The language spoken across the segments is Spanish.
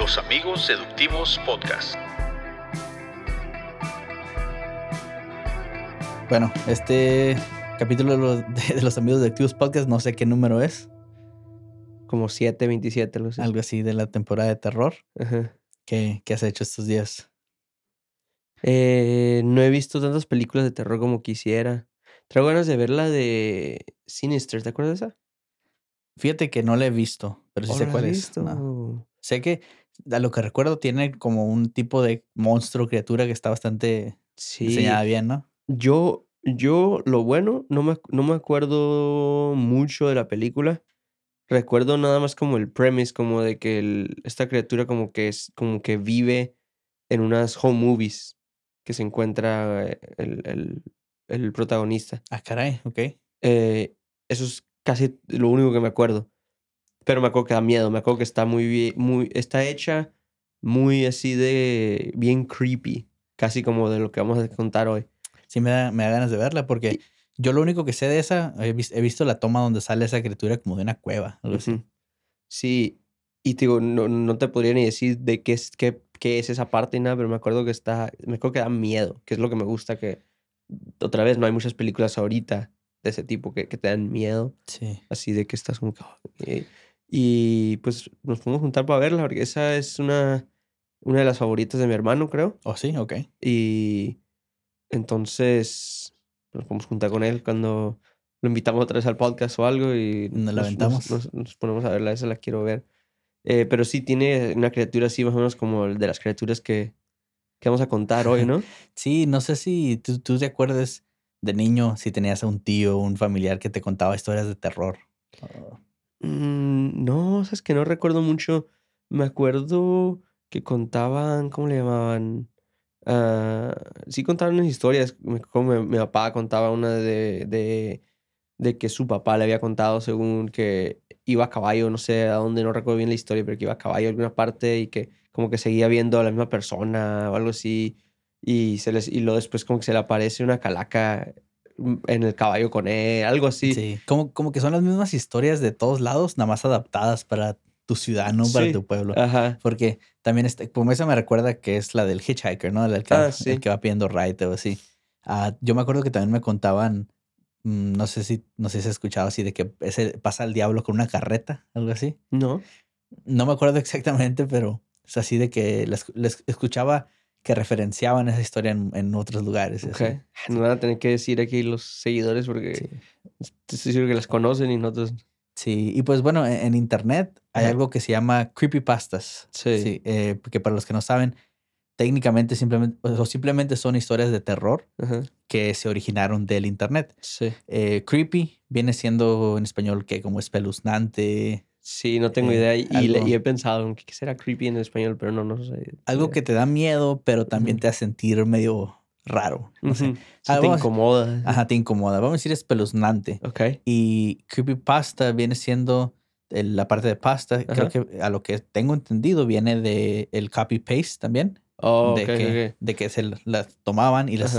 Los Amigos Seductivos Podcast. Bueno, este capítulo de los, de los Amigos Seductivos Podcast, no sé qué número es. Como 7, 27, algo así. Algo así de la temporada de terror. Ajá. ¿Qué, qué has hecho estos días? Eh, no he visto tantas películas de terror como quisiera. Traigo ganas de ver la de Sinister, ¿te acuerdas de esa? Fíjate que no la he visto, pero sí ¿O sé cuál es. visto? No. Sé que a lo que recuerdo tiene como un tipo de monstruo, criatura que está bastante Sí. diseñada bien, ¿no? Yo, yo, lo bueno, no me, no me acuerdo mucho de la película. Recuerdo nada más como el premise, como de que el- esta criatura como que es, como que vive en unas home movies que se encuentra eh, el, el- el protagonista. Ah, caray, ok. Eh, eso es casi lo único que me acuerdo. Pero me acuerdo que da miedo, me acuerdo que está muy bien, muy, está hecha muy así de bien creepy, casi como de lo que vamos a contar hoy. Sí me da, me da ganas de verla porque yo lo único que sé de esa, he, vis- he visto la toma donde sale esa criatura como de una cueva, algo así. Sí, y te digo, no, no te podría ni decir de qué es, qué, qué es esa parte ni nada, pero me acuerdo que está, me acuerdo que da miedo, que es lo que me gusta, que otra vez no hay muchas películas ahorita de ese tipo que, que te dan miedo, Sí. así de que estás como que... Y pues nos podemos juntar para verla, porque esa es una, una de las favoritas de mi hermano, creo. Oh, sí, ok. Y entonces nos podemos juntar con él cuando lo invitamos otra vez al podcast o algo y Nos la aventamos. nos- nos ponemos a verla, esa la quiero ver. Eh, pero sí tiene una criatura así más o menos como de las criaturas que, que vamos a contar hoy, ¿no? Sí, no sé si tú, tú te acuerdas de niño, si tenías a un tío, un familiar que te contaba historias de terror. Oh, Mm, no, sabes que no recuerdo mucho. Me acuerdo que contaban, ¿cómo le llamaban? Ah, sí contaban unas historias. Como mi, mi papá contaba una de, de, que su papá le había contado según que iba a caballo, no sé a dónde, no recuerdo bien la historia, pero que iba a caballo a alguna parte y que como que seguía viendo a la misma persona o algo así. Y, se les, y luego después como que se le aparece una calaca en el caballo con él, algo así. Sí, como, como que son las mismas historias de todos lados, nada más adaptadas para tu ciudad, no para Sí. tu pueblo. Aja. Porque también, este, como esa me recuerda que es la del hitchhiker, ¿no? El que, Ah, el que va pidiendo ride o así. Ah, yo me acuerdo que también me contaban, mm, no sé si, no sé si has escuchado así, de que ese pasa el diablo con una carreta, algo así. No. No me acuerdo exactamente, pero es así de que les, les escuchaba que referenciaban esa historia en, en otros lugares. y Ok. así. Nos van a tener que decir aquí los seguidores porque Sí. estoy seguro que las conocen y nosotros. Sí, y pues bueno, en, en internet hay Ajá. algo que se llama creepypastas. Sí. eh, que para los que no saben, técnicamente simplemente, o simplemente son historias de terror Ajá. que se originaron del internet. Sí. Eh, creepy viene siendo en español que como espeluznante, Sí, no tengo Eh, idea. Y, le- he pensado en qué será creepy en español, pero no, no sé. algo que te da miedo, pero también te hace sentir medio raro. No sé. Ujú. Sí, Ah, te vamos- incomoda. Ajá, te incomoda. Vamos a decir espeluznante. Ok. Y creepypasta viene siendo el- la parte de pasta. Creo que a lo que tengo entendido viene de el copy paste también. Oh, de, ok, que, de que se las tomaban y las,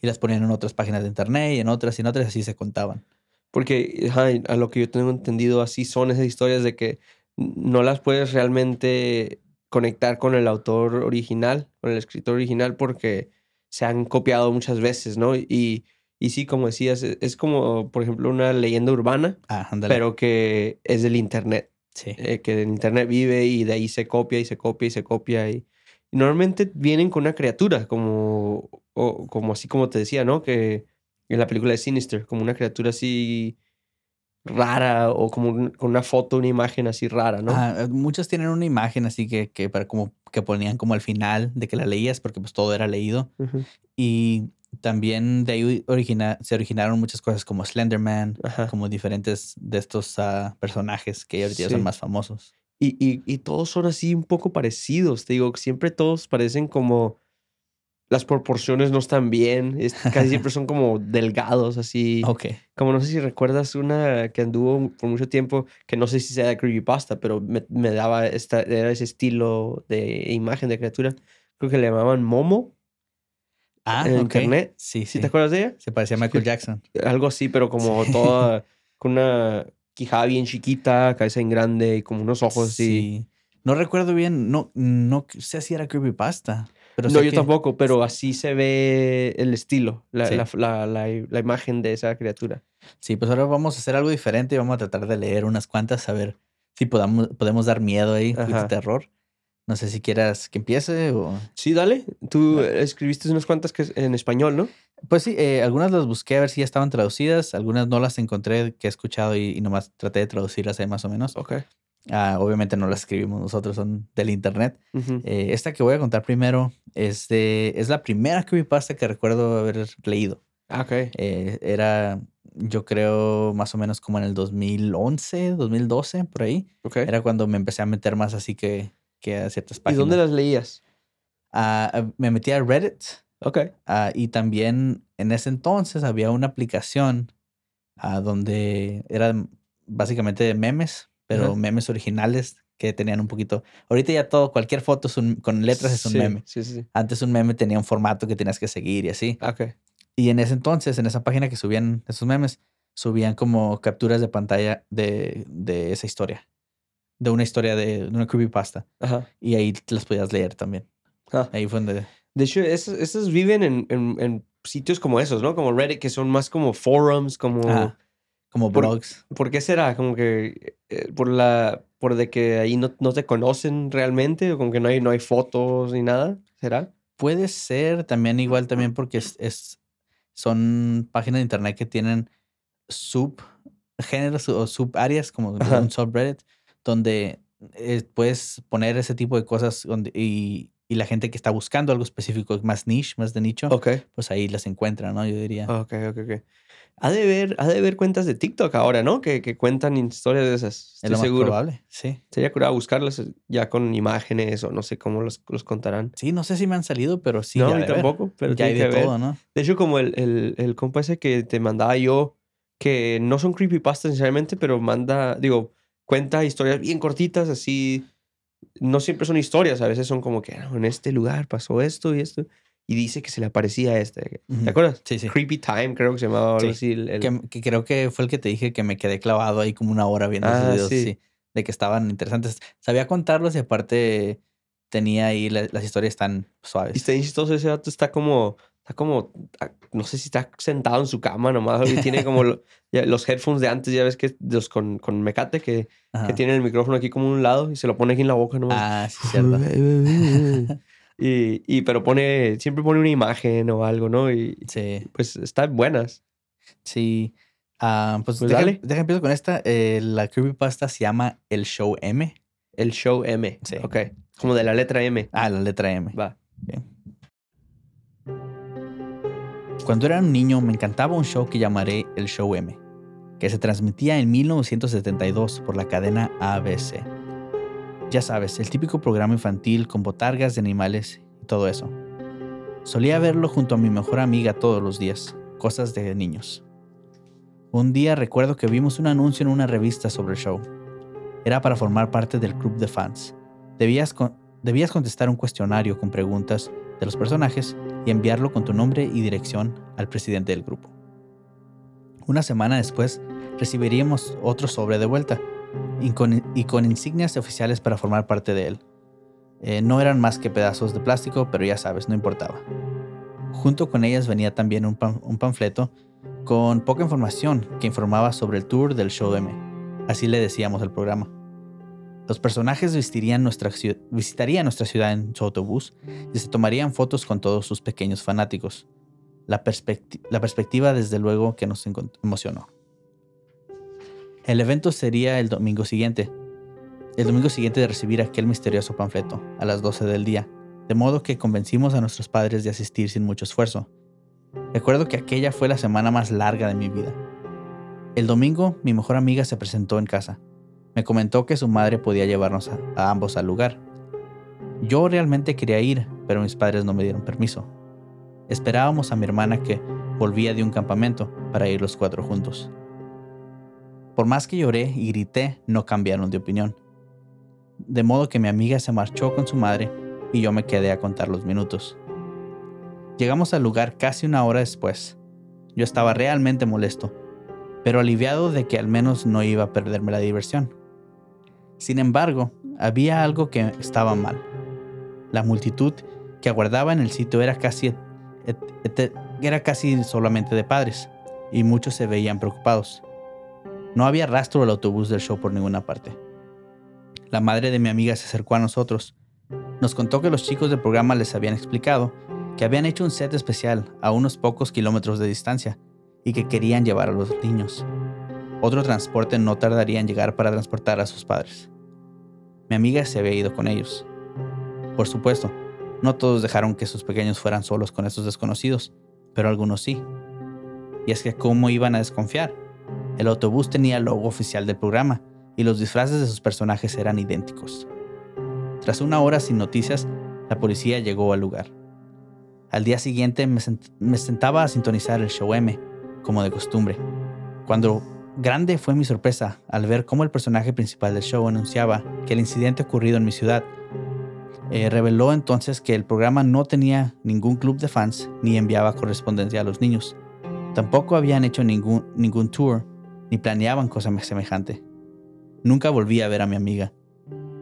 y las ponían en otras páginas de internet y en otras y en otras así se contaban. Porque ajá, a lo que yo tengo entendido, así son esas historias de que no las puedes realmente conectar con el autor original, con el escritor original, porque se han copiado muchas veces, ¿no? Y, y sí, como decías, e- es como, por ejemplo, una leyenda urbana, Ah, pero que es del Internet, sí. eh, que el Internet vive y de ahí se copia y se copia y se copia. Y, y normalmente vienen con una criatura, como, o, como así como te decía, ¿no? Que en la película de Sinister, como una criatura así rara o como un- con una foto, una imagen así rara, ¿no? Ajá, eh, muchos tienen una imagen así que, que para como que ponían como al final de que la leías porque pues todo era leído. Y también de ahí origina, se originaron muchas cosas como Slenderman, Ajá. como diferentes de estos ah, personajes que ahorita ya son más famosos. Y, y, y todos son así un poco parecidos, te digo, siempre todos parecen como las proporciones no están bien, es- casi siempre son como delgados, así. Ok. Como no sé si recuerdas una que anduvo por mucho tiempo, que no sé si sea de creepypasta, pero me, me daba esta, era ese estilo de imagen de criatura. Creo que le llamaban Momo Ah, en ok. internet. Sí, ¿Sí sí. te acuerdas de ella? Se parecía a Michael Jackson. Algo así, pero como Sí. toda con una quijada bien chiquita, cabeza bien grande y como unos ojos así. Sí. No recuerdo bien, no, no sé si era creepypasta. Pero no, yo que- tampoco, pero así se ve el estilo, la, Sí. la, la- la- imagen de esa criatura. Sí, pues ahora vamos a hacer algo diferente y vamos a tratar de leer unas cuantas a ver si podamos, podemos dar miedo ahí, de terror. No sé si quieras que empiece o... Sí, dale. Tú Dale. escribiste unas cuantas que en español, ¿no? Pues sí, eh, algunas las busqué a ver si ya estaban traducidas, algunas no las encontré que he escuchado y, y nomás traté de traducirlas ahí más o menos. Ok. Ah, obviamente no las escribimos nosotros, son del internet. Eh, esta que voy a contar primero es, de, es la primera creepypasta que recuerdo haber leído. Ah, ok. Eh, era, yo creo, más o menos como en el 2011, 2012, por ahí. ok. Era cuando me empecé a meter más así que, que a ciertas ¿Y páginas. dónde las leías? Ah, me metí a Reddit Ok. ah, y también en ese entonces había una aplicación donde eran básicamente de memes, pero memes originales que tenían un poquito... Ahorita ya todo, cualquier foto es un- con letras es un Sí, meme. Sí, sí. Antes un meme tenía un formato que tenías que seguir y así. Ah, Ok. Y en ese entonces, en esa página que subían esos memes, subían como capturas de pantalla de, de esa historia. De una historia de, de una creepypasta. Ajá. Y ahí las podías leer también. Ah. Ahí fue donde... De hecho, esas, esas viven en, en- en sitios como esos, ¿no? Como Reddit, que son más como forums, como... Ajá, como por- blogs. ¿Por qué será? Como que eh, por la por de que ahí no, no te conocen realmente o como que no hay no hay fotos ni nada, ¿será? Puede ser también igual también porque es, es- son páginas de internet que tienen subgéneros o subáreas como de Ajá. un subreddit donde eh, puedes poner ese tipo de cosas donde, y, y la gente que está buscando algo específico más niche, más de nicho, Ok. pues ahí las encuentra, ¿no? Yo diría. Ok, ok, ok. Ha de ver, ha de ver cuentas de TikTok ahora, ¿no? Que, que cuentan historias de esas. es Estoy lo más seguro. probable, sí. Sería curado buscarlas ya con imágenes o no sé cómo los, los contarán. Sí, no sé si me han salido, pero sí. no, ya a mí tampoco, pero ya hay de todo, ¿no? De hecho, como el, el, el compa ese que te mandaba yo, que no son creepypastas necesariamente, pero manda, digo, cuenta historias bien cortitas, así. No siempre son historias, a veces son como que "Ah, en este lugar pasó esto y esto. Y dice que se le aparecía a este. Ujú. ¿Te acuerdas? Sí, sí. Creepy Time, creo que se llamaba Sí, así. el- el- Que, que creo que fue el que te dije que me quedé clavado ahí como una hora viendo esos Ah, videos, sí. sí, de que estaban interesantes. Sabía contarlos y aparte tenía ahí la- las historias tan Y suaves. está bien chistoso, ese vato está como, está como, ah, no sé si está sentado en su cama nomás, y tiene como lo- los headphones de antes, ya ves que los con, con mecate, que, que tiene el micrófono aquí como un lado y se lo pone aquí en la boca nomás. Ah, sí, cierto. y, y, pero pone, siempre pone una imagen o algo, ¿no? Y Sí, pues están buenas. sí. Ah, pues Pues deja, dale. deja empiezo con esta. Eh, la creepypasta se llama El Show M. El show M. Sí. Ok. Como de la letra M. Ah, la letra M. Va. Cuando era un niño me encantaba un show que llamaré El Show M, que se transmitía en 1972 por la cadena ABC. Ya sabes, el típico programa infantil con botargas de animales y todo eso. Solía verlo junto a mi mejor amiga todos los días, cosas de niños. Un día recuerdo que vimos un anuncio en una revista sobre el show. Era para formar parte del club de fans. Debías, debías contestar un cuestionario con preguntas de los personajes y enviarlo con tu nombre y dirección al presidente del grupo. Una semana después recibiríamos otro sobre de vuelta y con, y con insignias oficiales para formar parte de él. Eh, no eran más que pedazos de plástico, pero ya sabes, no importaba. Junto con ellas venía también un, un panfleto con poca información que informaba sobre el tour del show M. Así le decíamos al programa. Los personajes visitarían nuestra ciudad en su autobús y se tomarían fotos con todos sus pequeños fanáticos. La, la perspectiva, desde luego, que nos emocionó. El evento sería el domingo siguiente. El domingo siguiente de recibir aquel misterioso panfleto, a las 12 del día, de modo que convencimos a nuestros padres de asistir sin mucho esfuerzo. Recuerdo que aquella fue la semana más larga de mi vida. El domingo, mi mejor amiga se presentó en casa. Me comentó que su madre podía llevarnos a, ambos al lugar. Yo realmente quería ir, pero mis padres no me dieron permiso. Esperábamos a mi hermana que volvía de un campamento para ir los cuatro juntos. Por más que lloré y grité, no cambiaron de opinión. De modo que mi amiga se marchó con su madre y yo me quedé a contar los minutos. Llegamos al lugar casi una hora después. Yo estaba realmente molesto, pero aliviado de que al menos no iba a perderme la diversión. Sin embargo, había algo que estaba mal. La multitud que aguardaba en el sitio era casi, era casi solamente de padres, y muchos se veían preocupados. No había rastro del autobús del show por ninguna parte. La madre de mi amiga se acercó a nosotros. Nos contó que los chicos del programa les habían explicado que habían hecho un set especial a unos pocos kilómetros de distancia y que querían llevar a los niños. Otro transporte no tardaría en llegar para transportar a sus padres. Mi amiga se había ido con ellos. Por supuesto, no todos dejaron que sus pequeños fueran solos con estos desconocidos, pero algunos sí. Y es que ¿cómo iban a desconfiar? El autobús tenía el logo oficial del programa y los disfraces de sus personajes eran idénticos. Tras una hora sin noticias, la policía llegó al lugar. Al día siguiente me, me sentaba a sintonizar el show M, como de costumbre, cuando grande fue mi sorpresa al ver cómo el personaje principal del show anunciaba que el incidente ocurrido en mi ciudad eh, reveló entonces que el programa no tenía ningún club de fans ni enviaba correspondencia a los niños. Tampoco habían hecho ningún, ningún tour ni planeaban cosa semejante. Nunca volví a ver a mi amiga.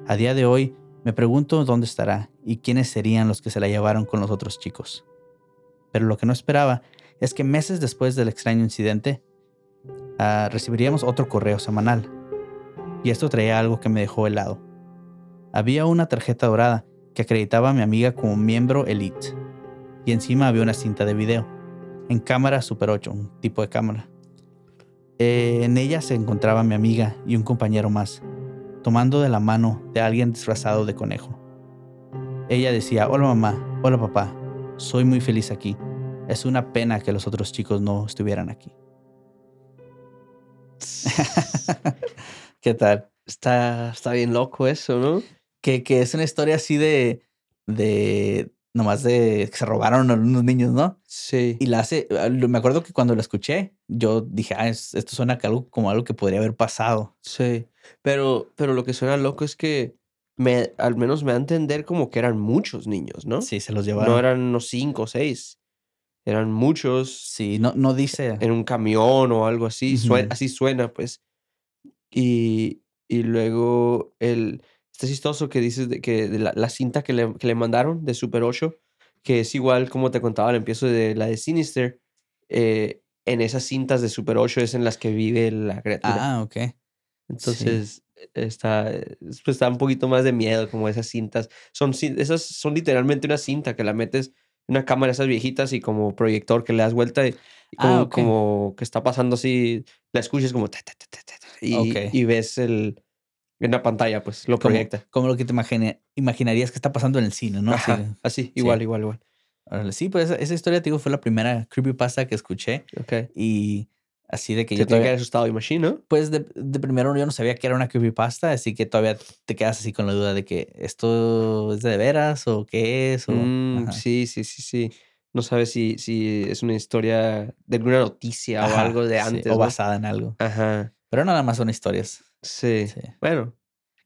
A día de hoy me pregunto dónde estará y quiénes serían los que se la llevaron con los otros chicos. Pero lo que no esperaba es que meses después del extraño incidente, ah, recibiríamos otro correo semanal. Y esto traía algo que me dejó helado. Había una tarjeta dorada que acreditaba a mi amiga como miembro elite. Y encima había una cinta de video, en cámara Super 8, un tipo de cámara. Eh, en ella se encontraba mi amiga y un compañero más, tomando de la mano de alguien disfrazado de conejo. Ella decía, hola mamá, hola papá, soy muy feliz aquí. Es una pena que los otros chicos no estuvieran aquí. ¿Qué tal? Está, está bien loco eso, ¿no? Que, que es una historia así de, de, nomás de que se robaron a unos niños, ¿no? Sí. Y la hace, me acuerdo que cuando la escuché, yo dije, ah, es- esto suena algo, como algo que podría haber pasado. Sí. Pero, pero lo que suena loco es que me, al menos me da a entender como que eran muchos niños, ¿no? Sí, se los llevaron. No eran unos cinco o seis. Eran muchos Sí, no, no dice. en un camión o algo así. sue- Ujú. así suena, pues. Y, y luego el. Está chistoso que dices de que de la, la cinta que le, que le mandaron de Super 8, que es igual como te contaba al empiezo de la de Sinister. eh, en esas cintas de Super 8 es en las que vive la criatura. Ah, ok. Entonces, está, pues, está un poquito más de miedo, como esas cintas. Son, esas son literalmente una cinta que la metes una cámara, esas viejitas, y como proyector que le das vuelta y, y Ah, como, que está pasando así, la escuchas como ta, ta, ta, y, ves el en la pantalla, pues lo Como, proyecta. como lo que te imagine- imaginarías que está pasando en el cine, ¿no? Así, Ajá, así, igual, igual, igual. sí, pues esa, esa historia, te digo, fue la primera creepypasta que escuché. Ok. Y así de que yo tengo que todavía, haber asustado, imagino. ¿no? pues de, de primero yo no sabía que era una creepypasta, así que todavía te quedas así con la duda de que esto es de veras o qué es. O, Mm, sí, sí, sí, sí. No sabes si, si es una historia de alguna noticia o Ajá, algo de sí, antes. o ¿no? basada en algo. Ajá. Pero nada más son historias Sí. Sí. Bueno,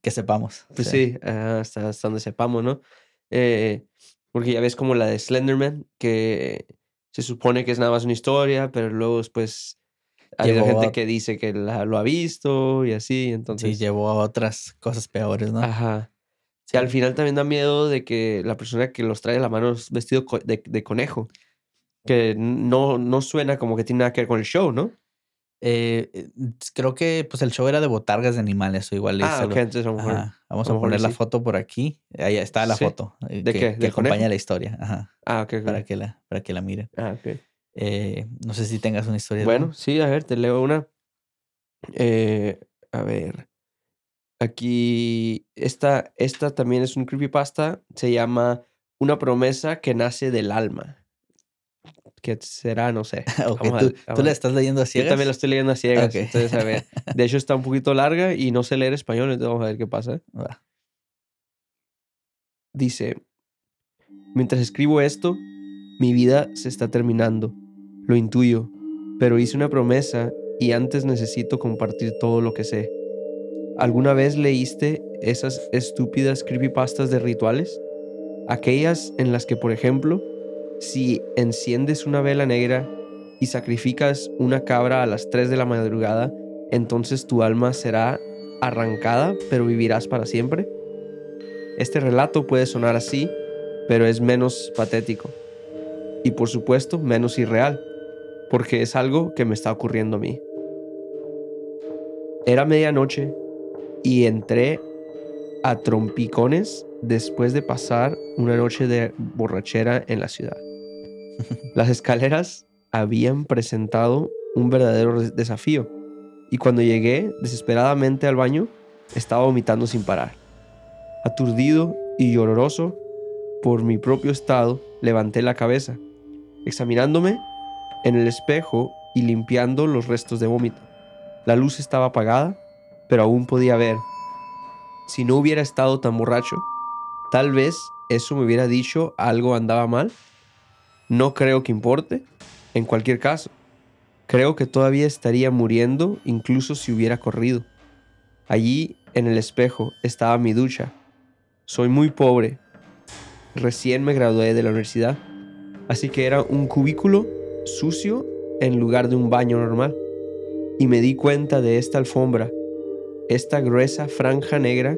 que sepamos. pues sí, ajá, hasta, hasta donde sepamos, ¿no? Eh, porque ya ves como la de Slenderman, que se supone que es nada más una historia, pero luego después ha habido Llevó gente a- que dice que la- lo ha visto y así, Sí, entonces. llevó a otras cosas peores, ¿no? Ajá. Sí. Y al final también da miedo de que la persona que los trae a la mano es vestido de, de conejo. Que no, no suena como que tiene nada que ver con el show, ¿no? Eh, eh, creo que pues el show era de botargas de animales o igual. Ah, se ok, lo- entonces a mejor. Vamos a a, poner la sí. foto por aquí. Ahí está la Sí. foto. eh, ¿De que, qué? que ¿Del acompaña conejo? la historia. Ajá, Ah, ok, ok. para que la, para que la miren. Ah, ok. Eh, no sé si tengas una historia. Bueno, ¿no? sí, a ver, te leo una. Eh, a ver. Aquí, esta, esta también es un creepypasta. Se llama Una promesa que nace del alma. ¿Qué será? No sé. Ok, Vamos a- ¿Tú, tú a- la estás leyendo así. Yo también la estoy leyendo a ciegas. Ok. Entonces, a ver. De hecho, está un poquito larga y no sé leer español, entonces vamos a ver qué pasa. Dice, mientras escribo esto, mi vida se está terminando. Lo intuyo, pero hice una promesa y antes necesito compartir todo lo que sé. ¿Alguna vez leíste esas estúpidas creepypastas de rituales? Aquellas en las que, por ejemplo, si enciendes una vela negra y sacrificas una cabra a las 3 de la madrugada, entonces tu alma será arrancada, pero vivirás para siempre. Este relato puede sonar así, pero es menos patético. Y por supuesto, menos irreal, porque es algo que me está ocurriendo a mí. Era medianoche y entré a trompicones después de pasar una noche de borrachera en la ciudad. Las escaleras habían presentado un verdadero desafío y cuando llegué desesperadamente al baño estaba vomitando sin parar. Aturdido y lloroso por mi propio estado, levanté la cabeza, examinándome en el espejo y limpiando los restos de vómito. La luz estaba apagada, pero aún podía ver. Si no hubiera estado tan borracho, tal vez eso me hubiera dicho algo andaba mal. No creo que importe. En cualquier caso, creo que todavía estaría muriendo incluso si hubiera corrido. Allí, en el espejo, estaba mi ducha. Soy muy pobre. Recién me gradué de la universidad, así que era un cubículo sucio en lugar de un baño normal. Y me di cuenta de esta alfombra, esta gruesa franja negra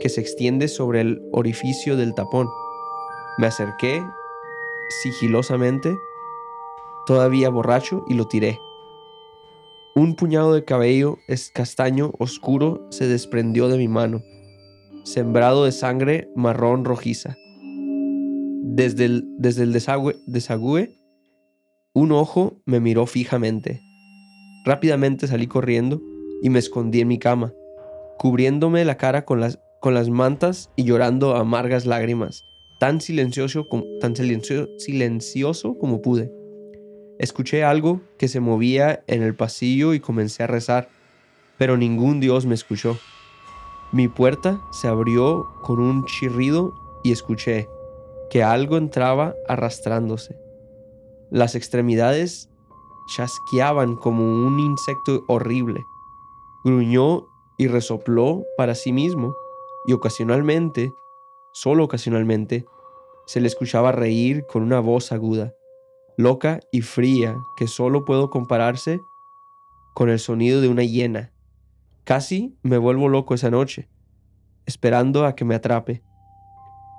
que se extiende sobre el orificio del tapón. Me acerqué sigilosamente, todavía borracho, y lo tiré. Un puñado de cabello castaño oscuro se desprendió de mi mano, sembrado de sangre marrón rojiza. Desde el, desde el desagüe, un ojo me miró fijamente. Rápidamente salí corriendo y me escondí en mi cama, cubriéndome la cara con las, mantas y llorando amargas lágrimas, tan silencioso, tan silencioso como pude. Escuché algo que se movía en el pasillo y comencé a rezar, pero ningún Dios me escuchó. Mi puerta se abrió con un chirrido y escuché que algo entraba arrastrándose. Las extremidades chasqueaban como un insecto horrible. Gruñó y resopló para sí mismo y ocasionalmente, solo ocasionalmente, se le escuchaba reír con una voz aguda loca y fría que solo puedo compararse con el sonido de una hiena. Casi me vuelvo loco esa noche, esperando a que me atrape,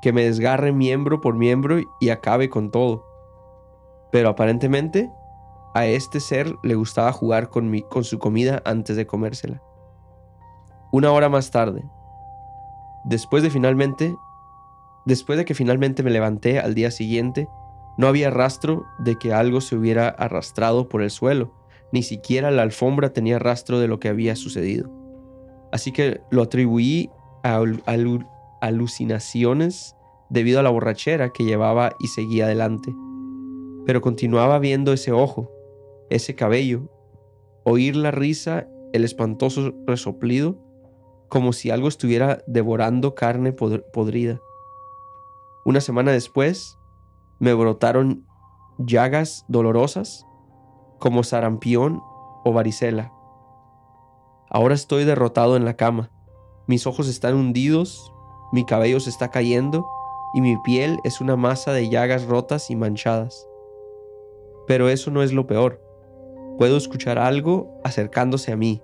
que me desgarre miembro por miembro y acabe con todo. Pero aparentemente a este ser le gustaba jugar con, mi, con su comida antes de comérsela. Una hora más tarde, después de finalmente, después de que finalmente me levanté al día siguiente, no había rastro de que algo se hubiera arrastrado por el suelo, ni siquiera la alfombra tenía rastro de lo que había sucedido. Así que lo atribuí a alucinaciones debido a la borrachera que llevaba y seguía adelante. Pero continuaba viendo ese ojo, ese cabello, oír la risa, el espantoso resoplido, como si algo estuviera devorando carne podrida. Una semana después, me brotaron llagas dolorosas como sarampión o varicela. Ahora estoy derrotado en la cama. Mis ojos están hundidos, mi cabello se está cayendo y mi piel es una masa de llagas rotas y manchadas. Pero eso no es lo peor. Puedo escuchar algo acercándose a mí,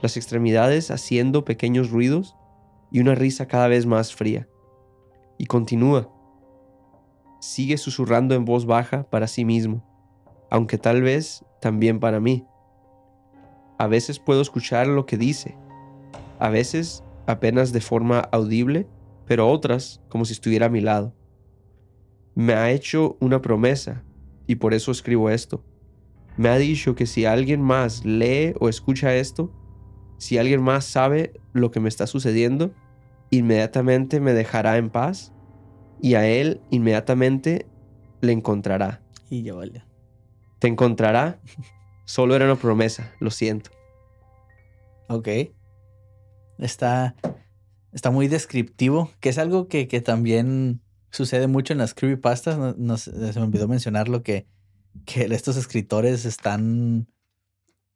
las extremidades haciendo pequeños ruidos y una risa cada vez más fría. Y continúa sigue susurrando en voz baja para sí mismo, aunque tal vez también para mí. A veces puedo escuchar lo que dice, a veces apenas de forma audible, pero otras como si estuviera a mi lado. Me ha hecho una promesa y por eso escribo esto. Me ha dicho que si alguien más lee o escucha esto, si alguien más sabe lo que me está sucediendo, inmediatamente me dejará en paz y a él inmediatamente le encontrará. Y ya vale. Te encontrará. Solo era una promesa, lo siento. Ok. Está, está muy descriptivo, que es algo que, también sucede mucho en las creepypastas. No, se me olvidó mencionar lo que, que estos escritores están.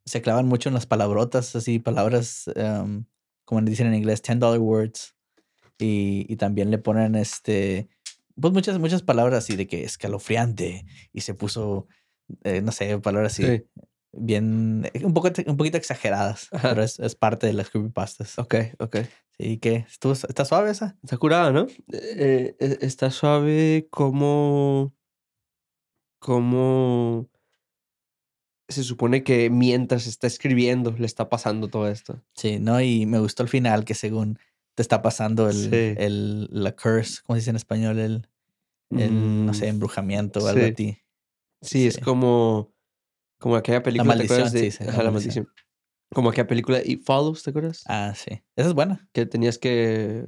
Se clavan mucho en las palabrotas, así, palabras, um, como dicen en inglés, $10 words. Y, y, también le ponen este pues muchas, muchas palabras así de que escalofriante y se puso, eh, no sé, palabras así bien, un, poco, un poquito exageradas, Ajá. pero es, es parte de las creepypastas. Ok, ok. Sí, que está suave esa. Está curada, ¿no? Eh, eh, está suave como... Como... Se supone que mientras está escribiendo le está pasando todo esto. Sí, ¿no? Y me gustó el final que según te está pasando el, Sí. el la curse, ¿cómo se dice en español? El, el no sé, Mm, embrujamiento o algo sí. a ti. Sí, es como... Como aquella película, ¿te maldición, de- sí, sí, la Ajá, la maldición. maldición. Como aquella película It Follows, ¿te acuerdas? Ah, sí. Esa es buena. Que tenías que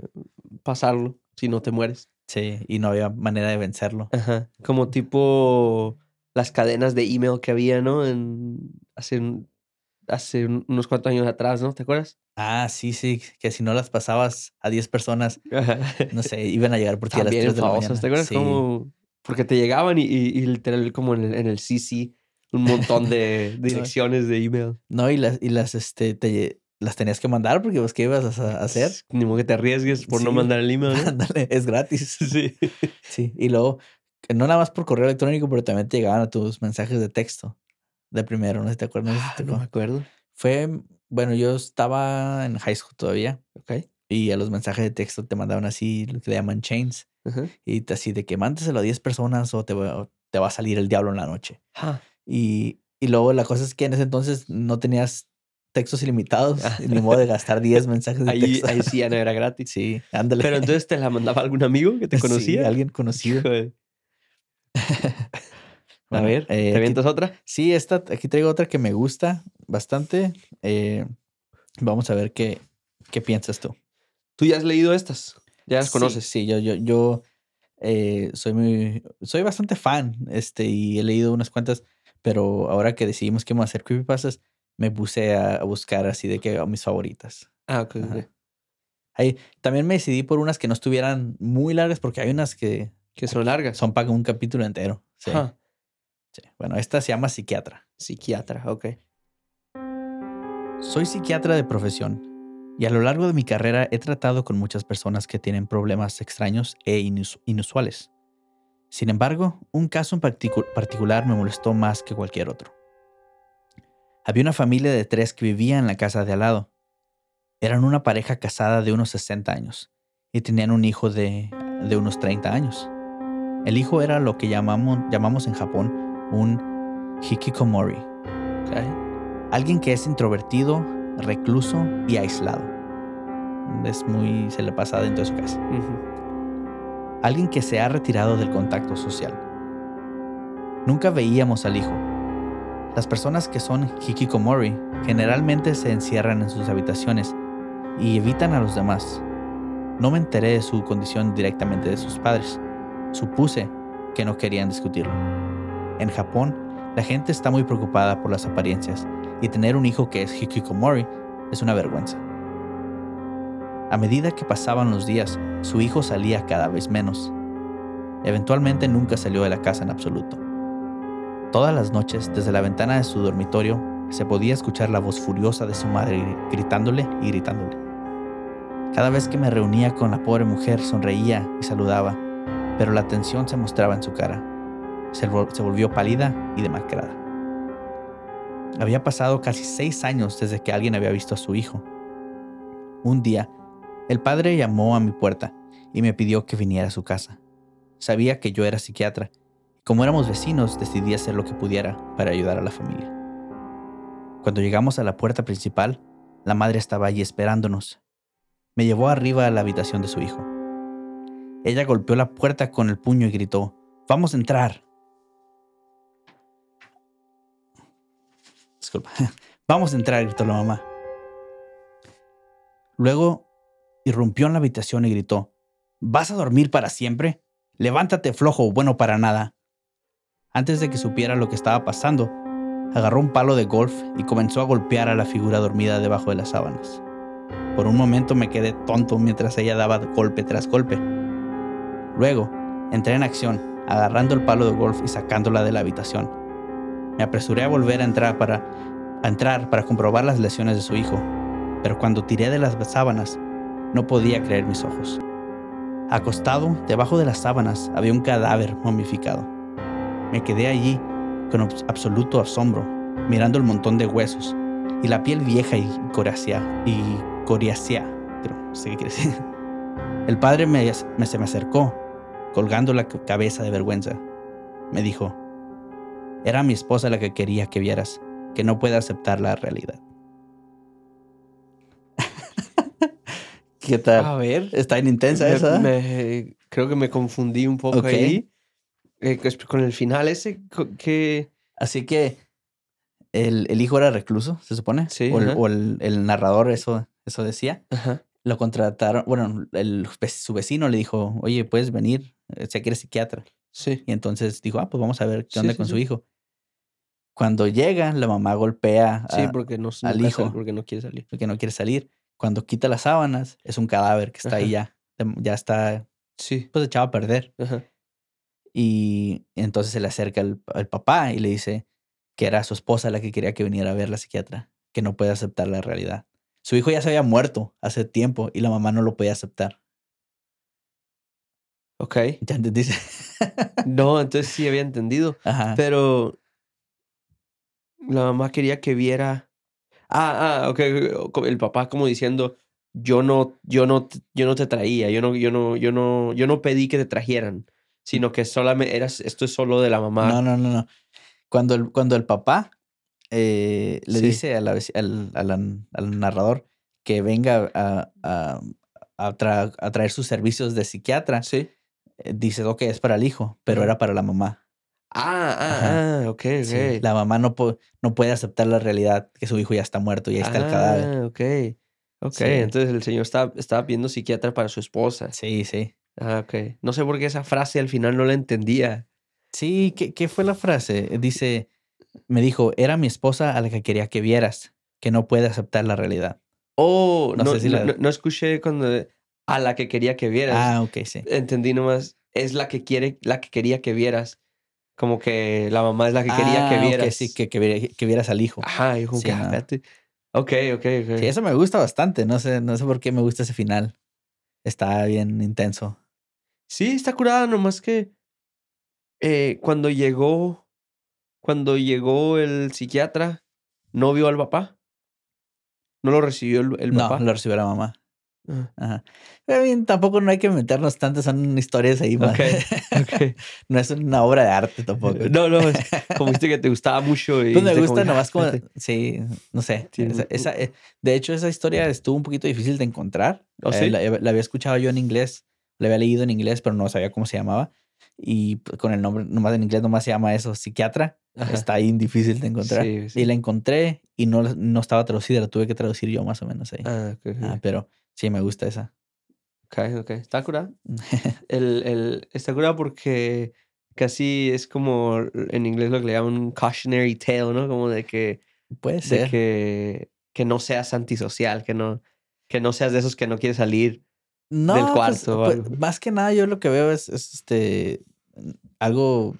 pasarlo si no te mueres. Sí, y no había manera de vencerlo. Ajá. Como tipo las cadenas de email que había, ¿no? En, hace, hace un- unos cuantos años atrás, ¿no? ¿Te acuerdas? Ah, sí, sí, que si no las pasabas a 10 personas, Ajá. no sé, iban a llegar por ti a las También 3 de la mañana. ¿te acuerdas? Sí. Como, porque te llegaban y, y- y literal como en el, en el CC un montón de direcciones de email. No, y las, y las, este, te, las tenías que mandar porque pues, ¿qué ibas a hacer? Ni modo que te arriesgues por no mandar el email, ¿no? Es gratis. sí. Sí, y luego, no nada más por correo electrónico, pero también te llegaban a tus mensajes de texto de primero, no sé si te acuerdas. Ah, no me acuerdo. Fue, bueno, yo estaba en high school todavía Ok. y a los mensajes de texto te mandaban así, lo que le llaman chains, y así de que mándeselo a 10 personas o te, va- o te va a salir el diablo en la noche. Ah, Y, y luego la cosa es que en ese entonces no tenías textos ilimitados, Ah. ni modo de gastar 10 mensajes de ahí, texto. ahí sí ya no era gratis. Sí, ándale. Pero entonces te la mandaba algún amigo que te Sí, conocía. alguien conocido. A ver, eh, ¿te aquí- avientas otra? Sí, esta, aquí traigo otra que me gusta bastante. Eh, vamos a ver qué, qué piensas tú. ¿Tú ya has leído estas? ¿Ya las Sí, conoces? Sí, yo, yo, yo eh, soy muy, soy bastante fan, este, y he leído unas cuantas, pero ahora que decidimos que vamos a hacer creepypastas, me puse a, a buscar así de que oh, mis favoritas. Ah, ok. Ahí, también me decidí por unas que no estuvieran muy largas, porque hay unas que Que son largas. son para un capítulo entero. Sí, sí. Bueno, esta se llama Psiquiatra. Psiquiatra, ok. Soy psiquiatra de profesión y a lo largo de mi carrera he tratado con muchas personas que tienen problemas extraños e inus- inusuales. Sin embargo, un caso en particu- particular me molestó más que cualquier otro. Había una familia de tres que vivía en la casa de al lado. Eran una pareja casada de unos 60 años y tenían un hijo de, de unos 30 años. El hijo era lo que llamamos, llamamos en Japón un hikikomori. Alguien que es introvertido, recluso y aislado. Es muy. se le pasa dentro de su casa. Alguien que se ha retirado del contacto social. Nunca veíamos al hijo. Las personas que son hikikomori generalmente se encierran en sus habitaciones y evitan a los demás. No me enteré de su condición directamente de sus padres. Supuse que no querían discutirlo. En Japón, la gente está muy preocupada por las apariencias y tener un hijo que es hikikomori es una vergüenza. A medida que pasaban los días, su hijo salía cada vez menos. Eventualmente nunca salió de la casa en absoluto. Todas las noches, desde la ventana de su dormitorio, se podía escuchar la voz furiosa de su madre gritándole y gritándole. Cada vez que me reunía con la pobre mujer sonreía y saludaba, pero la tensión se mostraba en su cara. Se, vol- se volvió pálida y demacrada. Había pasado casi seis años desde que alguien había visto a su hijo. Un día, el padre llamó a mi puerta y me pidió que viniera a su casa. Sabía que yo era psiquiatra y como éramos vecinos decidí hacer lo que pudiera para ayudar a la familia. Cuando llegamos a la puerta principal, la madre estaba allí esperándonos. Me llevó arriba a la habitación de su hijo. Ella golpeó la puerta con el puño y gritó, Vamos a entrar. Disculpa. Vamos a entrar, gritó la mamá. Luego irrumpió en la habitación y gritó, ¿Vas a dormir para siempre? Levántate flojo, bueno para nada. Antes de que supiera lo que estaba pasando, agarró un palo de golf y comenzó a golpear a la figura dormida debajo de las sábanas. Por un momento me quedé tonto mientras ella daba golpe tras golpe. Luego, entré en acción, agarrando el palo de golf y sacándola de la habitación. Me apresuré a volver a entrar para, a entrar para comprobar las lesiones de su hijo, pero cuando tiré de las sábanas, no podía creer mis ojos. Acostado, debajo de las sábanas, había un cadáver momificado. Me quedé allí con abs- absoluto asombro, mirando el montón de huesos y la piel vieja y coriácea, y coriácea, creo, no sé. El padre me, se me acercó, colgando la cabeza de vergüenza. Me dijo, era mi esposa la que quería que vieras, que no puede aceptar la realidad. ¿Qué tal? A ver. Está bien intensa Me- esa. me- creo que me confundí un poco ahí. Eh, pues, con el final ese que... Así que el, el hijo era recluso, se supone. Sí, O el, o el- el narrador eso, eso decía. Ajá. Lo contrataron, bueno, el, su vecino le dijo, oye, puedes venir, sé que eres psiquiatra. Sí. Y entonces dijo, ah, pues vamos a ver qué onda sí, con su hijo. Cuando llega, la mamá golpea Sí, a- porque no, al hijo. porque no quiere salir. porque no quiere salir. Cuando quita las sábanas, es un cadáver que está ahí ya, dem- ya está Sí. pues echado a perder. Ajá. Y entonces se le acerca el, el papá y le dice que era su esposa la que quería que viniera a ver la psiquiatra, que no puede aceptar la realidad. Su hijo ya se había muerto hace tiempo y la mamá no lo podía aceptar. Ok. ¿Ya entendiste? No, entonces sí había entendido. Ajá. Pero la mamá quería que viera. Ah, ah, ok. El papá como diciendo, yo no, yo no, yo no te traía, yo no, yo no, yo no, yo no pedí que te trajeran, sino que solamente eras, esto es solo de la mamá. No, no, no, no. Cuando el, cuando el papá eh, le Sí. dice a la al, al- al narrador que venga a, a- a tra- a traer sus servicios de psiquiatra, Sí. eh, dice, ok, es para el hijo, pero era para la mamá. Ah, ah, ah, ok, ok. Sí, La mamá no, po- no puede aceptar la realidad que su hijo ya está muerto y ahí está el cadáver. Ah, ok. Ok, Sí. entonces el señor estaba, estaba pidiendo psiquiatra para su esposa. Sí, sí. Ah, ok. No sé por qué esa frase al final no la entendía. Sí, ¿qué, qué fue la frase? Dice, me dijo, era mi esposa a la que quería que vieras, que no puede aceptar la realidad. Oh, No no, sé si no, la- no- no escuché cuando a la que quería que vieras. Ah, ok, sí. Entendí nomás, es la que quiere, la que quería que vieras. Como que la mamá es la que quería Ah, que ok, vieras. sí, que, que, viera- que vieras al hijo. Ajá, como Sí, que, no. ah. Ok, ok, ok. Sí, eso me gusta bastante. No sé, no sé por qué me gusta ese final. Está bien intenso. Sí, está curada, nomás que eh, cuando llegó, cuando llegó el psiquiatra, no vio al papá. No lo recibió el, el no, papá. lo recibió la mamá. Ah, Ajá. Pero bien, tampoco no hay que meternos tanto, son historias ahí más. Ok, ok. no es una obra de arte tampoco. No, no, es como viste que te gustaba mucho. Y Pues me dijiste gusta como, "Ah, nomás como, espérate". sí, no sé. Tiene esa- esa, eh, de hecho, esa historia estuvo un poquito difícil de encontrar. ¿Oh, Eh, sí? la, la había escuchado yo en inglés, la había leído en inglés, pero no sabía cómo se llamaba. Y con el nombre, nomás en inglés nomás se llama eso, psiquiatra. Ajá. Está ahí difícil de encontrar. Sí, sí. Y la encontré y no, no estaba traducida, la tuve que traducir yo más o menos ahí. Ah, ok, ok. Ah, pero sí, me gusta esa. Ok, ok. Está curada. El, el, está curada porque casi es como en inglés lo que le llaman un cautionary tale, ¿no? Como de que, Puede de ser. que, que no seas antisocial, que no, que no seas de esos que no quieres salir. no, del pues, cuarto pues, más que nada yo lo que veo es, es, este algo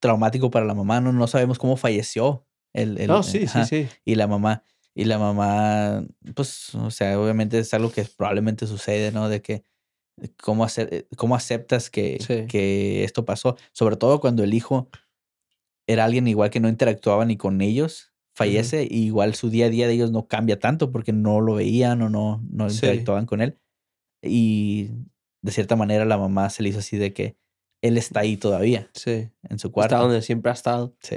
traumático para la mamá. No, no sabemos cómo falleció el, el- No, sí, sí, sí. Y la mamá, y la mamá, pues, o sea, obviamente es algo que probablemente sucede, ¿no? De que cómo, hacer, eh, cómo aceptas que, Sí. que esto pasó. Sobre todo cuando el hijo era alguien igual que no interactuaba ni con ellos, fallece, y igual su día a día de ellos no cambia tanto porque no lo veían o no, no Sí. interactuaban con él. Y de cierta manera la mamá se le hizo así de que él está ahí todavía, Sí. en su Está cuarto. donde siempre ha estado. Sí.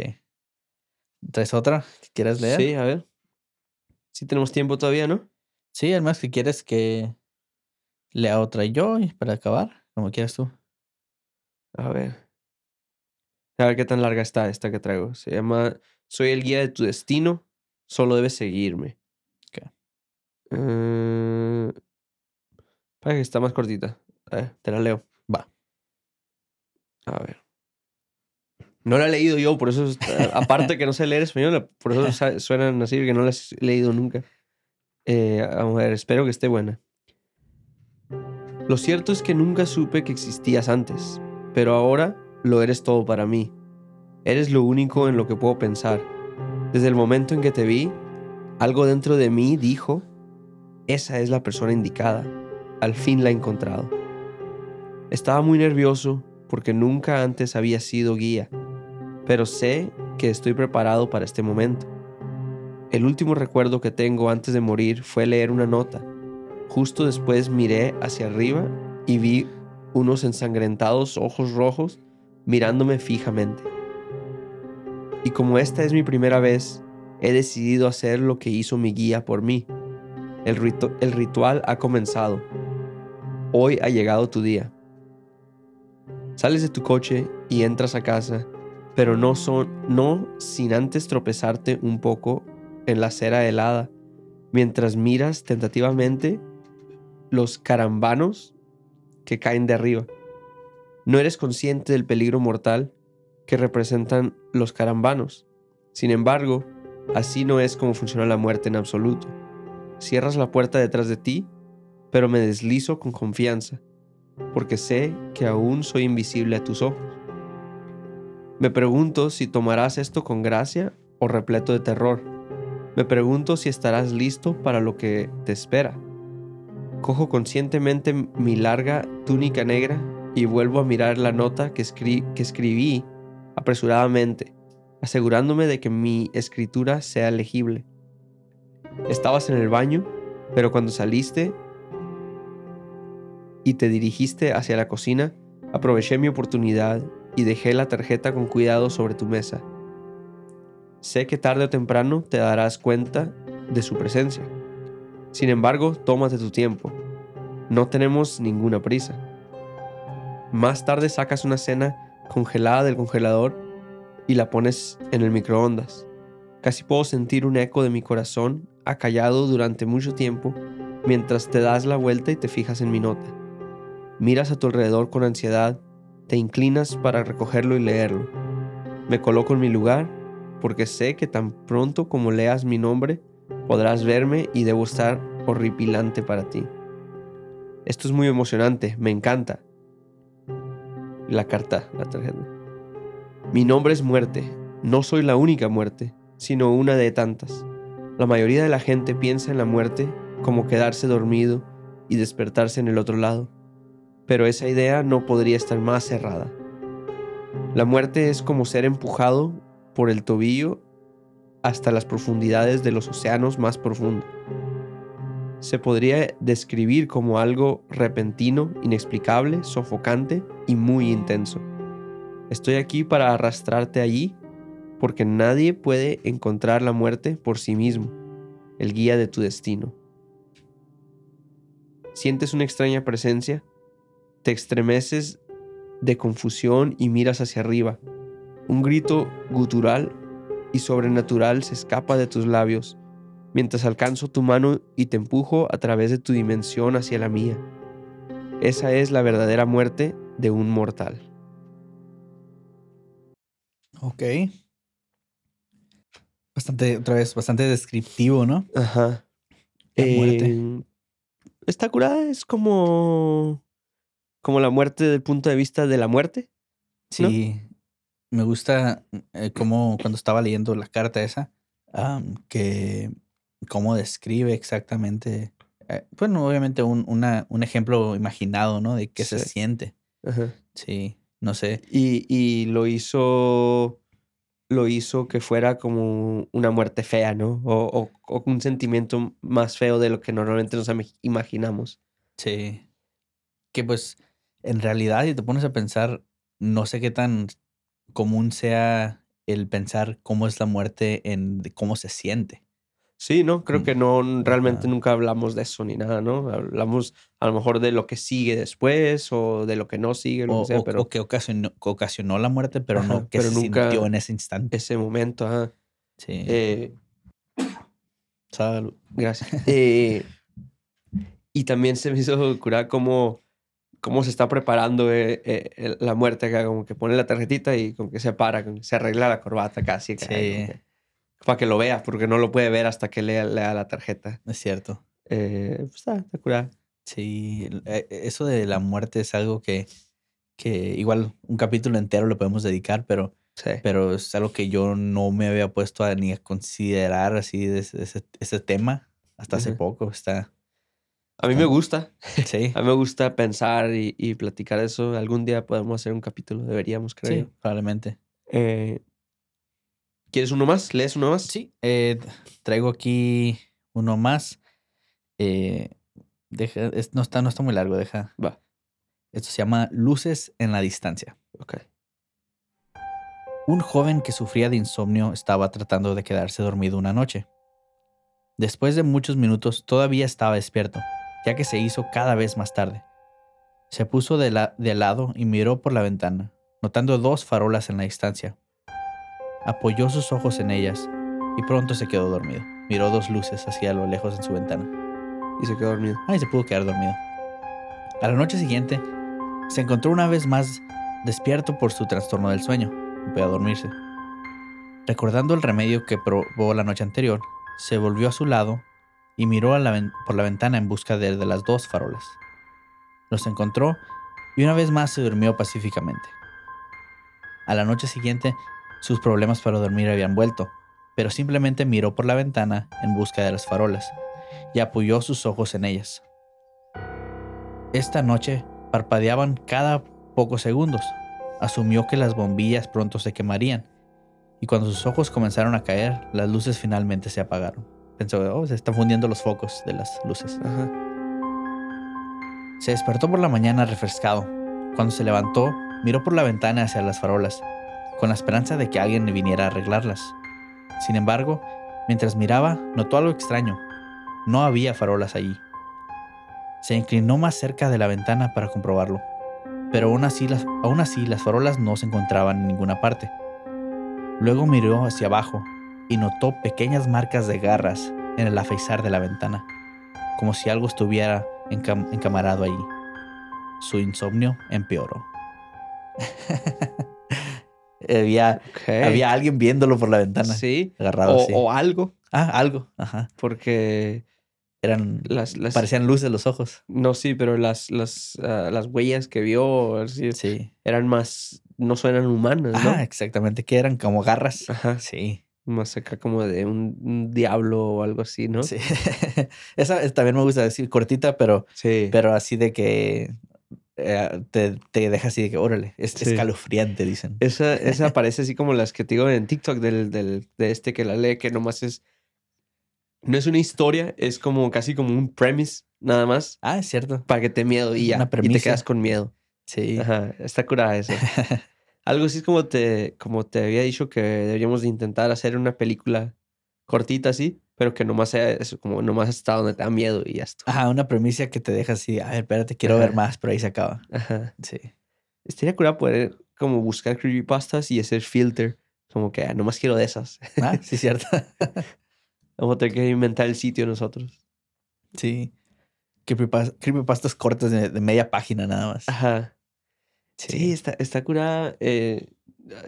¿Traes otra que quieras leer? Sí, a ver. Sí tenemos tiempo todavía, ¿no? Sí, además que quieres que lea otra yo para acabar, como quieras tú. A ver. A ver qué tan larga está esta que traigo. Se llama Soy el guía de tu destino, solo debes seguirme. Ok. Eh, parece que está más cortita. A ver, te la leo. Va. A ver. No la he leído yo, por eso, es- eh, aparte que no sé leer español, por eso suenan así, que no la he leído nunca. Eh, vamos a ver, espero que esté buena. Lo cierto es que nunca supe que existías antes, pero ahora lo eres todo para mí. Eres lo único en lo que puedo pensar. Desde el momento en que te vi, algo dentro de mí dijo, esa es la persona indicada. Al fin la he encontrado. Estaba muy nervioso porque nunca antes había sido guía, pero sé que estoy preparado para este momento. El último recuerdo que tengo antes de morir fue leer una nota. Justo después miré hacia arriba y vi unos ensangrentados ojos rojos mirándome fijamente. Y como esta es mi primera vez, he decidido hacer lo que hizo mi guía por mí. El, ritual ha comenzado. Hoy ha llegado tu día. Sales de tu coche y entras a casa, pero no, son, no sin antes tropezarte un poco en la acera helada, mientras miras tentativamente los carambanos que caen de arriba. No eres consciente del peligro mortal que representan los carambanos. Sin embargo, así no es como funciona la muerte en absoluto. Cierras la puerta detrás de ti, pero me deslizo con confianza, porque sé que aún soy invisible a tus ojos. Me pregunto si tomarás esto con gracia o repleto de terror. Me pregunto si estarás listo para lo que te espera. Cojo conscientemente mi larga túnica negra y vuelvo a mirar la nota que, escribí apresuradamente, asegurándome de que mi escritura sea legible. Estabas en el baño, pero cuando saliste y te dirigiste hacia la cocina, aproveché mi oportunidad y dejé la tarjeta con cuidado sobre tu mesa. Sé que tarde o temprano te darás cuenta de su presencia. Sin embargo, tómate tu tiempo. No tenemos ninguna prisa. Más tarde sacas una cena congelada del congelador y la pones en el microondas. Casi puedo sentir un eco de mi corazón acallado durante mucho tiempo mientras te das la vuelta y te fijas en mi nota. Miras a tu alrededor con ansiedad, te inclinas para recogerlo y leerlo. Me coloco en mi lugar porque sé que tan pronto como leas mi nombre podrás verme y debo estar horripilante para ti. Esto es muy emocionante, me encanta. La carta, la tarjeta. Mi nombre es muerte. No soy la única muerte, sino una de tantas. La mayoría de la gente piensa en la muerte como quedarse dormido y despertarse en el otro lado, pero esa idea no podría estar más cerrada. La muerte es como ser empujado por el tobillo hasta las profundidades de los océanos más profundos se podría describir como algo repentino, inexplicable, sofocante y muy intenso. Estoy aquí para arrastrarte allí porque nadie puede encontrar la muerte por sí mismo, el guía de tu destino. Sientes una extraña presencia, te estremeces de confusión y miras hacia arriba. Un grito gutural y sobrenatural se escapa de tus labios mientras alcanzo tu mano y te empujo a través de tu dimensión hacia la mía. Esa es la verdadera muerte de un mortal. Ok. Bastante, otra vez, bastante descriptivo, ¿no? Ajá. La muerte. Eh, esta curada es como. Como la muerte desde el punto de vista de la muerte. Sí. Me gusta eh, como cuando estaba leyendo la carta esa, que cómo describe exactamente, eh, bueno, obviamente un, una, un ejemplo imaginado, ¿no? De qué se siente. Sí, no sé. Y, y, lo hizo, lo hizo que fuera como una muerte fea, ¿no? O, o, un sentimiento más feo de lo que normalmente nos imaginamos. Sí. Que pues, en realidad, si te pones a pensar, no sé qué tan común sea el pensar cómo es la muerte en cómo se siente. Sí, ¿no? Creo mm, que no, realmente nunca hablamos de eso ni nada, ¿no? Hablamos a lo mejor de lo que sigue después o de lo que no sigue, lo o, que sea, pero... O que ocasionó, la muerte, pero no que se sintió en ese instante. Ese momento, ajá. Sí. Eh, Salud. Gracias. Eh, y también se me hizo curar cómo, cómo se está preparando eh, la muerte acá, como que pone la tarjetita y como que se para, se arregla la corbata casi. sí para que lo vea, porque no lo puede ver hasta que lea, lea la tarjeta. Es cierto. Eh, pues está, está curado. Sí, e, eso de la muerte es algo que, que igual un capítulo entero lo podemos dedicar, pero, pero es algo que yo no me había puesto a, ni a considerar así de ese, ese, tema hasta hace poco. Está, a mí me gusta. Sí. A mí me gusta pensar y, y, platicar eso. Algún día podemos hacer un capítulo, deberíamos, creo. Sí, probablemente. Eh, ¿Quieres uno más? ¿Lees uno más? Sí, eh, traigo aquí uno más. Eh, deja, es- no, está, no está muy largo, deja. Va. Esto se llama Luces en la distancia. Ok. Un joven que sufría de insomnio estaba tratando de quedarse dormido una noche. Después de muchos minutos todavía estaba despierto, ya que se hizo cada vez más tarde. Se puso de, la- de lado y miró por la ventana, notando dos farolas en la distancia. Apoyó sus ojos en ellas y pronto se quedó dormido. Miró dos luces hacia lo lejos en su ventana. Y se quedó dormido. Ay, se pudo quedar dormido. A la noche siguiente, se encontró una vez más despierto por su trastorno del sueño. No podía dormirse. Recordando el remedio que probó la noche anterior, se volvió a su lado y miró por la ventana en busca de las dos farolas. Los encontró y una vez más se durmió pacíficamente. A la noche siguiente, sus problemas para dormir habían vuelto, pero simplemente miró por la ventana en busca de las farolas y apoyó sus ojos en ellas. Esta noche parpadeaban cada pocos segundos. Asumió que las bombillas pronto se quemarían, y cuando sus ojos comenzaron a caer, las luces finalmente se apagaron. Pensó, oh, se están fundiendo los focos de las luces. Ajá. Se despertó por la mañana refrescado. Cuando se levantó, miró por la ventana hacia las farolas, con la esperanza de que alguien viniera a arreglarlas. Sin embargo, mientras miraba, notó algo extraño. No había farolas allí. Se inclinó más cerca de la ventana para comprobarlo, pero aún así las, aún así las farolas no se encontraban en ninguna parte. Luego miró hacia abajo y notó pequeñas marcas de garras en el afeizar de la ventana, como si algo estuviera encam- encamarado allí. Su insomnio empeoró. había, había alguien viéndolo por la ventana, Sí. agarrado O, así. o algo. Ah, algo. Ajá. Porque Eran. las, las Parecían luces los ojos. No, sí, pero las, las, ah, las huellas que vio así, Sí. eran más, no suenan humanas, ¿no? Ah, exactamente. Que eran como garras. Ajá. Sí. Más acá como de un, un diablo o algo así, ¿no? Sí. Esa es- también me gusta decir cortita, pero, Sí. pero así de que eh, te, te deja así de que, órale, es Sí. escalofriante, dicen. Esa, esa parece así como las que te digo en TikTok del, del, de este que la lee, que nomás es. No es una historia, es como casi como un premise, nada más, Ah, es cierto. para que te miedo y ya. Una Y te quedas con miedo. Sí. Ajá, está curada eso. Algo así es como te, como te había dicho que deberíamos de intentar hacer una película cortita así, pero que nomás sea eso, como nomás hasta donde te da miedo y ya está. Ajá, una premisa que te deja así, a ver, espérate, quiero Ajá. ver más, pero ahí se acaba. Ajá. Sí. Estaría curada poder como buscar creepypastas y hacer filter. Como que ah, nomás quiero de esas. Ah, sí, cierto. Vamos a tener que inventar el sitio nosotros. sí. Creepypas- Creepypastas cortas de, de media página nada más. Ajá. Sí. Sí, está, está curada. eh,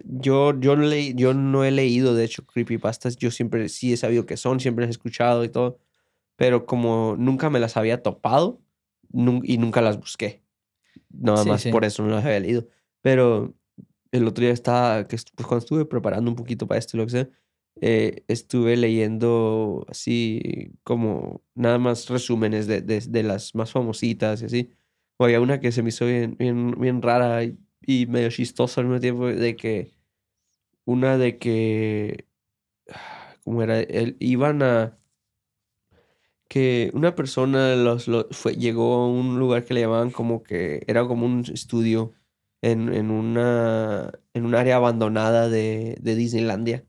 yo, yo, no leí- yo no he leído, de hecho, creepypastas. Yo siempre sí he sabido que son, siempre las he escuchado y todo. Pero como nunca me las había topado nun- y nunca las busqué. Nada Sí, más sí. por eso no las había leído. Pero el otro día estaba, que pues cuando estuve preparando un poquito para esto y lo que sea, eh, estuve leyendo así como nada más resúmenes de, de, de las más famositas y así. Había una que se me hizo bien, bien, bien rara y, y medio chistosa al mismo tiempo de que una de que ¿cómo era? El, iban a que una persona los, lo- fue, llegó a un lugar que le llamaban como que era como un estudio en, en una en un área abandonada de, de Disneylandia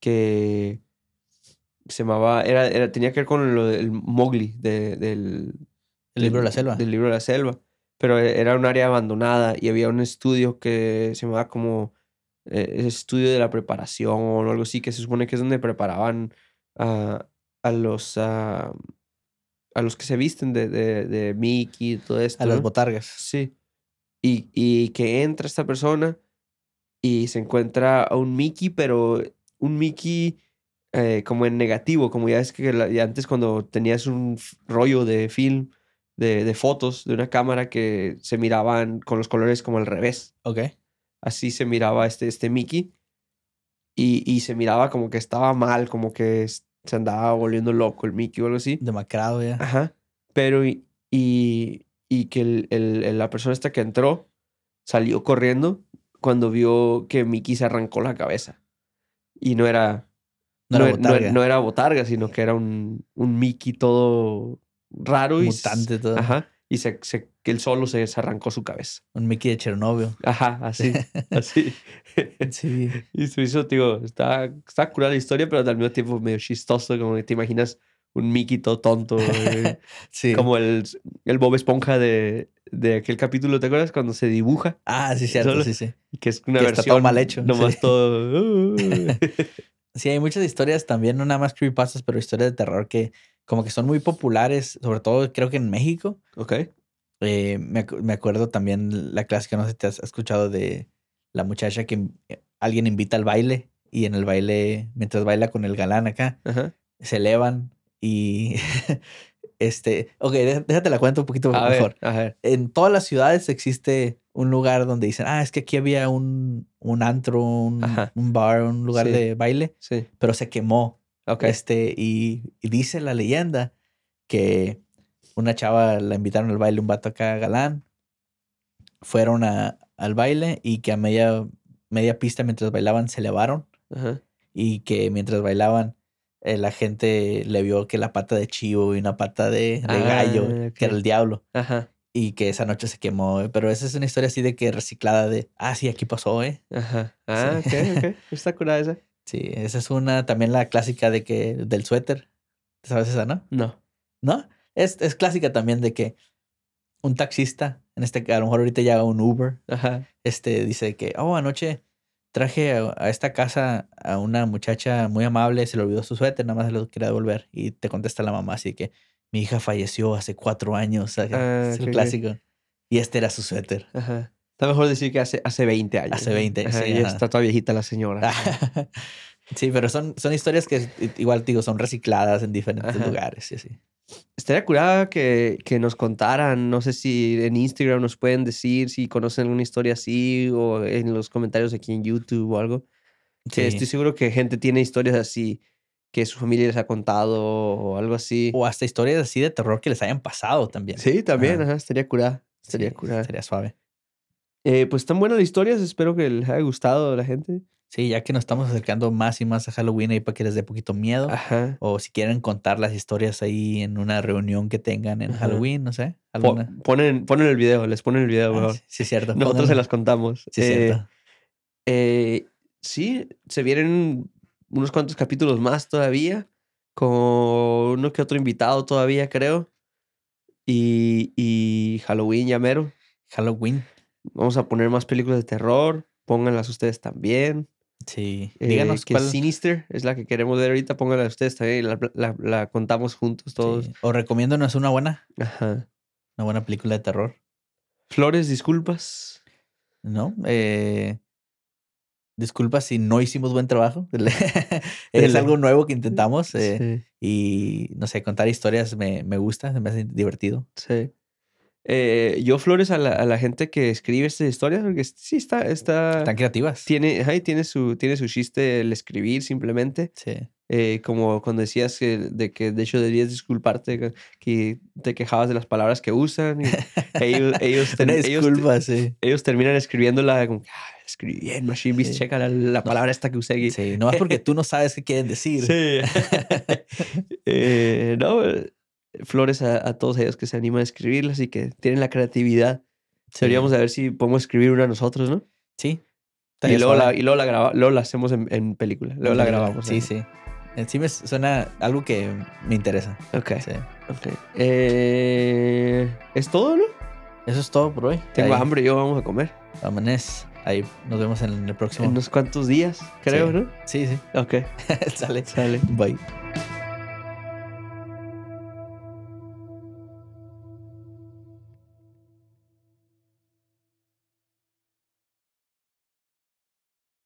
que se llamaba era, era tenía que ver con lo del Mowgli de- del El libro de la selva. Del libro de la selva. Pero e- era un área abandonada y había un estudio que se llamaba como eh, estudio de la preparación o algo así, que se supone que es donde preparaban a, a los a, a los que se visten de, de, de Mickey y todo esto. A las ¿no? botargas. Sí. Y, y que entra esta persona y se encuentra a un Mickey, pero un Mickey eh, como en negativo, como ya es que la- ya antes cuando tenías un rollo de film, de, de fotos de una cámara que se miraban con los colores como al revés. Ok. Así se miraba este, este Mickey. Y, y se miraba como que estaba mal, como que se andaba volviendo loco el Mickey o algo así. Demacrado ya. Ajá. Pero y, y, y que el, el- la persona esta que entró salió corriendo cuando vio que Mickey se arrancó la cabeza. Y no era. No era e- botarga. no era botarga, sino que era un, un Mickey todo raro y. Mutante todo. Ajá. Y se, se- que él solo se, se arrancó su cabeza. Un Mickey de Chernobyl. Ajá, así. así. Sí. y se hizo, digo, está, está curada la historia, pero al mismo tiempo medio chistoso, como que te imaginas un Mickey todo tonto. eh, Sí. Como el, el Bob Esponja de, de aquel capítulo, ¿te acuerdas? Cuando se dibuja. Ah, sí, cierto, Solo- sí, sí. Que es una Que está versión todo mal hecho, Nomás sí. todo. Sí, hay muchas historias también, no nada más creepypastas, pero historias de terror que como que son muy populares, sobre todo creo que en México. ok. Eh, me, me acuerdo también la clásica, no sé si te has escuchado de la muchacha que eh, alguien invita al baile y en el baile, mientras baila con el galán acá, se elevan y este, ok, dé- déjate la cuento un poquito A mejor. ver, a ver. En todas las ciudades existe un lugar donde dicen, ah, es que aquí había un, un antro, un, un bar, un lugar Sí. de baile, Sí. pero se quemó. Ok. Este, y, y dice la leyenda que una chava la invitaron al baile, un vato acá galán. Fueron a- al baile y que a media, media pista mientras bailaban se elevaron Ajá. y que mientras bailaban eh, la gente le vio que la pata de chivo y una pata de, de gallo, Ah, que era el diablo, Ajá. y que esa noche se quemó. eh, Pero esa es una historia así de que reciclada de, ah, sí, aquí pasó, ¿eh? Ajá. Ah, Sí. ok, ok. Está curada esa. Sí, esa es una, también la clásica de que, del suéter. ¿Sabes esa, no? No. ¿No? Es, es clásica también de que un taxista, en este a lo mejor ahorita ya un Uber, Ajá. este dice que, oh, anoche traje a, a esta casa a una muchacha muy amable, se le olvidó su suéter, nada más se lo quería devolver. Y te contesta la mamá así que mi hija falleció hace cuatro años. o sea, Ah, es el clásico. Y este era su suéter. Ajá. Está mejor decir que hace, hace 20 años. Hace ¿no? 20, Ajá, sí, ajá. está toda viejita la señora. sí, pero son, son historias que igual digo, son recicladas en diferentes Ajá. lugares. y así. Estaría curada que, que nos contaran, no sé si en Instagram nos pueden decir si conocen alguna historia así o en los comentarios aquí en YouTube o algo. Que Sí. estoy seguro que gente tiene historias así que su familia les ha contado o algo así. O hasta historias así de terror que les hayan pasado también. Sí, también, ajá, estaría curada. Estaría Sí, curada. Estaría suave. Eh, pues están buenas las historias, espero que les haya gustado a la gente. Sí, ya que nos estamos acercando más y más a Halloween ahí para que les dé poquito miedo. Ajá. O si quieren contar las historias ahí en una reunión que tengan en Ajá. Halloween, no sé. Alguna. ponen, ponen el video, les ponen el video, Ah, sí, sí, cierto. Nosotros se las contamos. Sí, Eh, cierto. Eh, sí, se vienen unos cuantos capítulos más todavía, con uno que otro invitado todavía, creo. Y, y Halloween ya mero. Halloween. Vamos a poner más películas de terror. Pónganlas ustedes también. Sí. Eh, Díganos que cuál. Sinister es la que queremos ver ahorita. Pónganla ustedes también. La, la- la contamos juntos todos. sí. O recomiéndonos una buena, Ajá. una buena película de terror. Flores, disculpas. ¿No? Eh, disculpa si no hicimos buen trabajo. es algo nuevo que intentamos. eh, Sí, Y no sé, contar historias me, me gusta, me hace divertido. sí. Eh, yo flores a la, a la gente que escribe estas historias, porque sí está, está, Tan creativas. tiene, ajá, y tiene su, tiene su chiste el escribir simplemente. Sí. Eh, como cuando decías que, de que de hecho deberías disculparte, que- te quejabas de las palabras que usan. Y ellos, ellos, ter- ellos, sí. ellos terminan escribiéndola como, ah, escribí bien, machine, Sí. checa la, la palabra esta que usé. Sí, nomás porque tú no sabes qué quieren decir. Sí. Eh, no, flores a, a todos ellos que se animan a escribirlas y que tienen la creatividad. Sí. Deberíamos a ver si podemos escribir una nosotros, ¿no? Sí. Y luego, la, y luego la graba- luego la hacemos en, en película. Luego la grabamos. Sí, sí. En sí me suena algo que me interesa. Ok, Sí. ok. Eh, ¿Es todo, no? Eso es todo por hoy. Tengo Ahí, hambre, yo vamos a comer. Vámonos. Ahí nos vemos en el próximo. En unos cuantos días, creo, Sí. ¿no? Sí, sí. Ok, Sale. sale. Bye.